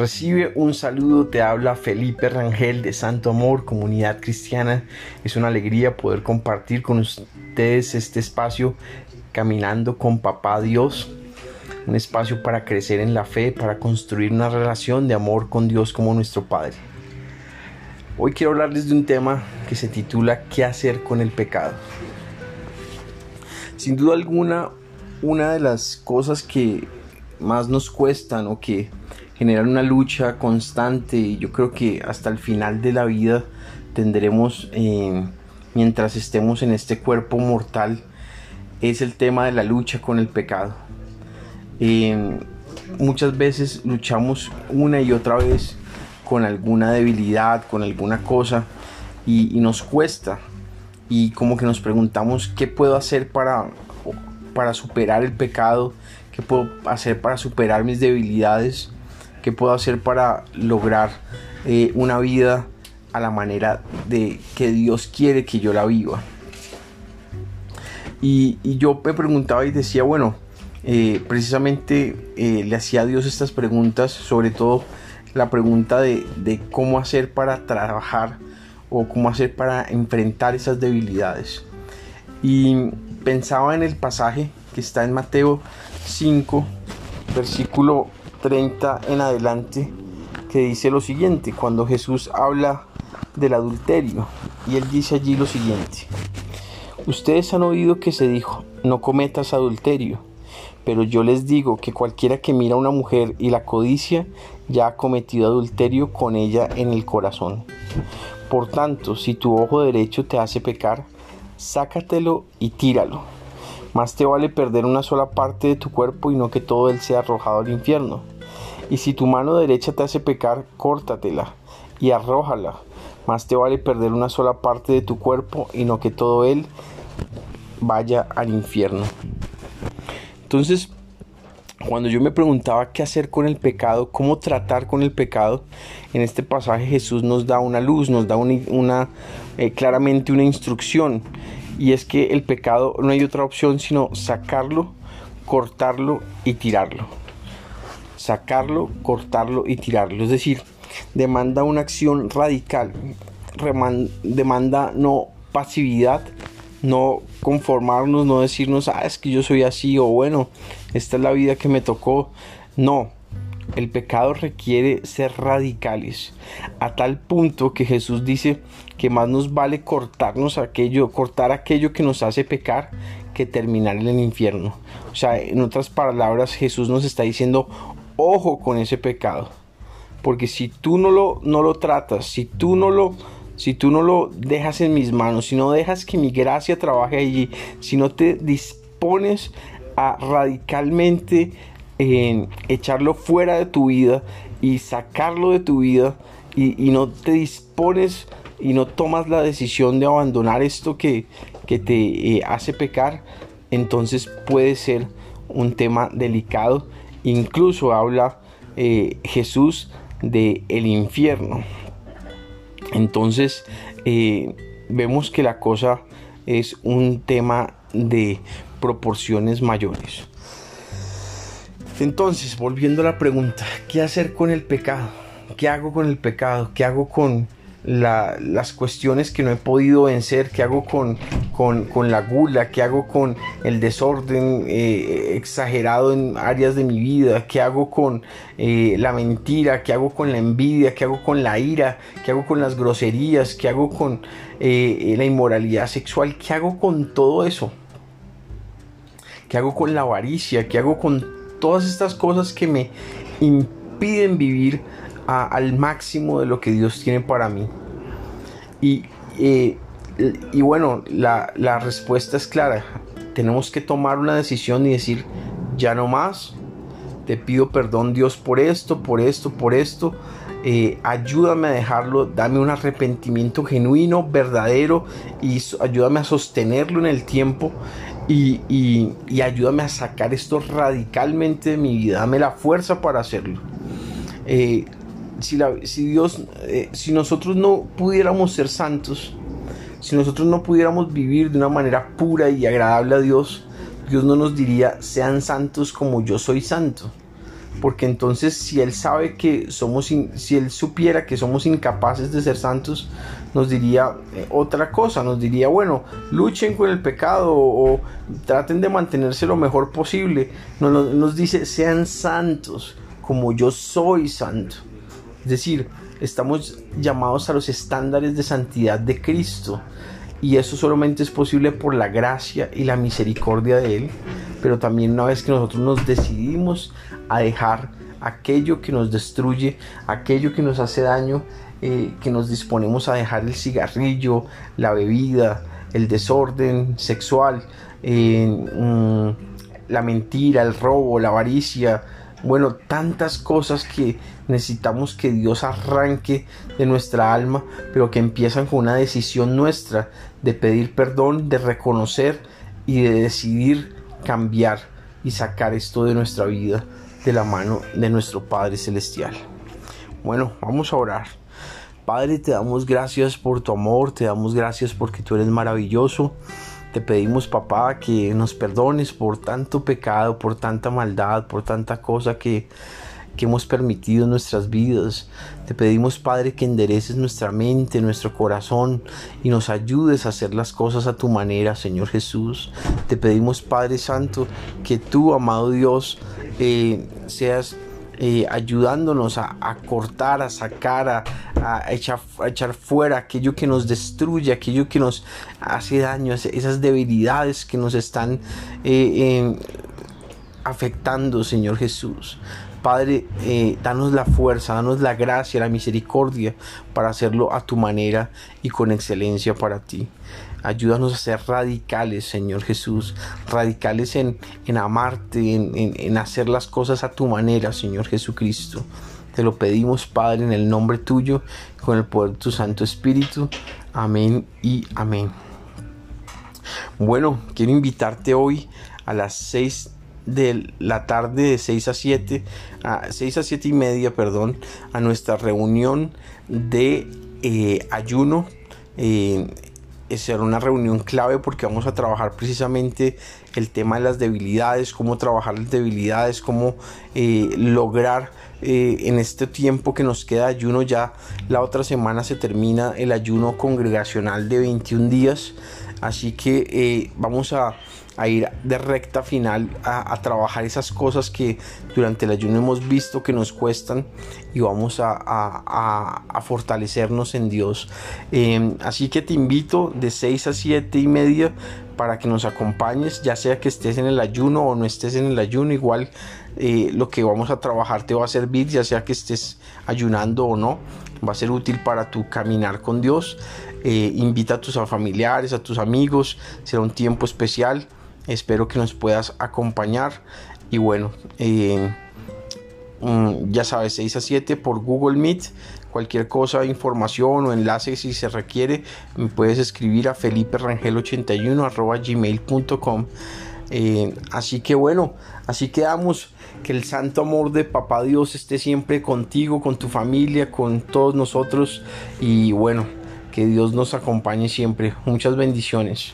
Recibe un saludo, te habla Felipe Rangel de Santo Amor, Comunidad Cristiana. Es una alegría poder compartir con ustedes este espacio caminando con Papá Dios. Un espacio para crecer en la fe, para construir una relación de amor con Dios como nuestro Padre. Hoy quiero hablarles de un tema que se titula ¿Qué hacer con el pecado? Sin duda alguna, una de las cosas que más nos cuestan o que generar una lucha constante y yo creo que hasta el final de la vida tendremos eh, mientras estemos en este cuerpo mortal es el tema de la lucha con el pecado. Eh, muchas veces luchamos una y otra vez con alguna debilidad con alguna cosa y, y nos cuesta. Y como que nos preguntamos qué puedo hacer para para superar el pecado qué puedo hacer para superar mis debilidades qué puedo hacer para lograr eh, una vida a la manera de que Dios quiere que yo la viva. Y, yo me preguntaba y decía, bueno, eh, precisamente eh, le hacía a Dios estas preguntas, sobre todo la pregunta de, de, cómo hacer para trabajar o cómo hacer para enfrentar esas debilidades. Y pensaba en el pasaje que está en Mateo 5, versículo 30 en adelante que dice lo siguiente, cuando Jesús habla del adulterio y él dice allí lo siguiente, ustedes han oído que se dijo, no cometas adulterio, pero yo les digo que cualquiera que mira a una mujer y la codicia ya ha cometido adulterio con ella en el corazón. Por tanto, si tu ojo derecho te hace pecar, sácatelo y tíralo más te vale perder una sola parte de tu cuerpo y no que todo él sea arrojado al infierno. Y si tu mano derecha te hace pecar, córtatela y arrójala. Más te vale perder una sola parte de tu cuerpo y no que todo él vaya al infierno. Entonces, cuando yo me preguntaba qué hacer con el pecado, cómo tratar con el pecado, en este pasaje Jesús nos da una luz, nos da una, eh, claramente una instrucción y es que el pecado no hay otra opción sino sacarlo, cortarlo y tirarlo. Sacarlo, cortarlo y tirarlo. Es decir, demanda una acción radical, demanda no pasividad, no conformarnos, no decirnos, ah, es que yo soy así o bueno, esta es la vida que me tocó. No, el pecado requiere ser radicales, a tal punto que Jesús dice que más nos vale cortarnos aquello, cortar aquello que nos hace pecar que terminar en el infierno. O sea, en otras palabras, Jesús nos está diciendo, ojo con ese pecado. Porque si tú no lo, no lo tratas, si tú no lo, si tú no lo dejas en mis manos, si no dejas que mi gracia trabaje allí, si no te dispones a radicalmente echarlo fuera de tu vida y sacarlo de tu vida y, no te dispones y no tomas la decisión de abandonar esto que, te eh, hace pecar, entonces puede ser un tema delicado. Incluso habla eh, Jesús de el infierno. Entonces eh, vemos que la cosa es un tema de proporciones mayores. Entonces, volviendo a la pregunta, ¿qué hacer con el pecado? ¿Qué hago con el pecado? ¿Qué hago con las cuestiones que no he podido vencer? ¿Qué hago con, la gula? ¿Qué hago con el desorden eh, exagerado en áreas de mi vida? ¿Qué hago con eh, la mentira? ¿Qué hago con la envidia? ¿Qué hago con la ira? ¿Qué hago con las groserías? ¿Qué hago con eh, la inmoralidad sexual? ¿Qué hago con todo eso? ¿Qué hago con la avaricia? ¿Qué hago con todas estas cosas que me impiden vivir al máximo de lo que Dios tiene para mí. Y, eh, y bueno, la, respuesta es clara. Tenemos que tomar una decisión y decir, ya no más. Te pido perdón Dios por esto, por esto, por esto. Eh, ayúdame a dejarlo, dame un arrepentimiento genuino, verdadero y ayúdame a sostenerlo en el tiempo y, ayúdame a sacar esto radicalmente de mi vida, dame la fuerza para hacerlo. Eh, si, si, Dios, eh, si nosotros no pudiéramos ser santos, si nosotros no pudiéramos vivir de una manera pura y agradable a Dios, Dios no nos diría, sean santos como yo soy santo. porque entonces si Él sabe que somos, si Él supiera que somos incapaces de ser santos, nos diría eh, otra cosa, nos diría, bueno, luchen con el pecado o, traten de mantenerse lo mejor posible. Nos, nos dice, sean santos como yo soy santo. Es decir, estamos llamados a los estándares de santidad de Cristo. Y eso solamente es posible por la gracia y la misericordia de Él. Pero también una vez que nosotros nos decidimos a dejar aquello que nos destruye, aquello que nos hace daño, eh, que nos disponemos a dejar el cigarrillo, la bebida, el desorden sexual, eh, mm, la mentira, el robo, la avaricia, bueno, tantas cosas que necesitamos que Dios arranque de nuestra alma, pero que empiezan con una decisión nuestra de pedir perdón, de reconocer y de decidir cambiar y sacar esto de nuestra vida de la mano de nuestro Padre Celestial. Bueno, vamos a orar. Padre, te damos gracias por tu amor, te damos gracias porque tú eres maravilloso. Te pedimos, papá, que nos perdones por tanto pecado, por tanta maldad, por tanta cosa que, que hemos permitido en nuestras vidas. Te pedimos, Padre, que endereces nuestra mente, nuestro corazón y nos ayudes a hacer las cosas a tu manera, Señor Jesús. Te pedimos, Padre Santo, que tú, amado Dios, eh, seas eh, ayudándonos a, cortar, a sacar, a, echar, fuera aquello que nos destruye, aquello que nos hace daño, esas debilidades que nos están eh, afectando, Señor Jesús. Padre, danos la fuerza, danos la gracia, la misericordia para hacerlo a tu manera y con excelencia para ti. Ayúdanos a ser radicales, Señor Jesús, radicales en, amarte, en, en hacer las cosas a tu manera, Señor Jesucristo. Te lo pedimos, Padre, en el nombre tuyo, con el poder de tu Santo Espíritu. Amén y amén. Bueno, quiero invitarte hoy a las 6 de la tarde de 6 a 7, a 6 a 7 y media, perdón, a nuestra reunión de eh, ayuno. Eh, será una reunión clave porque vamos a trabajar precisamente el tema de las debilidades, cómo trabajar las debilidades, cómo eh, lograr en este tiempo que nos queda ayuno ya la otra semana se termina el ayuno congregacional de 21 días así que vamos a a ir de recta final a, trabajar esas cosas que durante el ayuno hemos visto que nos cuestan y vamos a, fortalecernos en Dios. Em, así que te invito de 6 a 7 y media para que nos acompañes, ya sea que estés en el ayuno o no estés en el ayuno, igual eh, lo que vamos a trabajar te va a servir, ya sea que estés ayunando o no, va a ser útil para tu caminar con Dios. Eh, invita a tus familiares, a tus amigos, será un tiempo especial. Espero que nos puedas acompañar. Y bueno, eh, mm, ya sabes, 6 a 7 por Google Meet. Cualquier cosa, información o enlace si se requiere, me puedes escribir a feliperangel81 gmail.com. Eh, así que bueno, así quedamos. Que el santo amor de Papá Dios esté siempre contigo, con tu familia, con todos nosotros. Y bueno, que Dios nos acompañe siempre. Muchas bendiciones.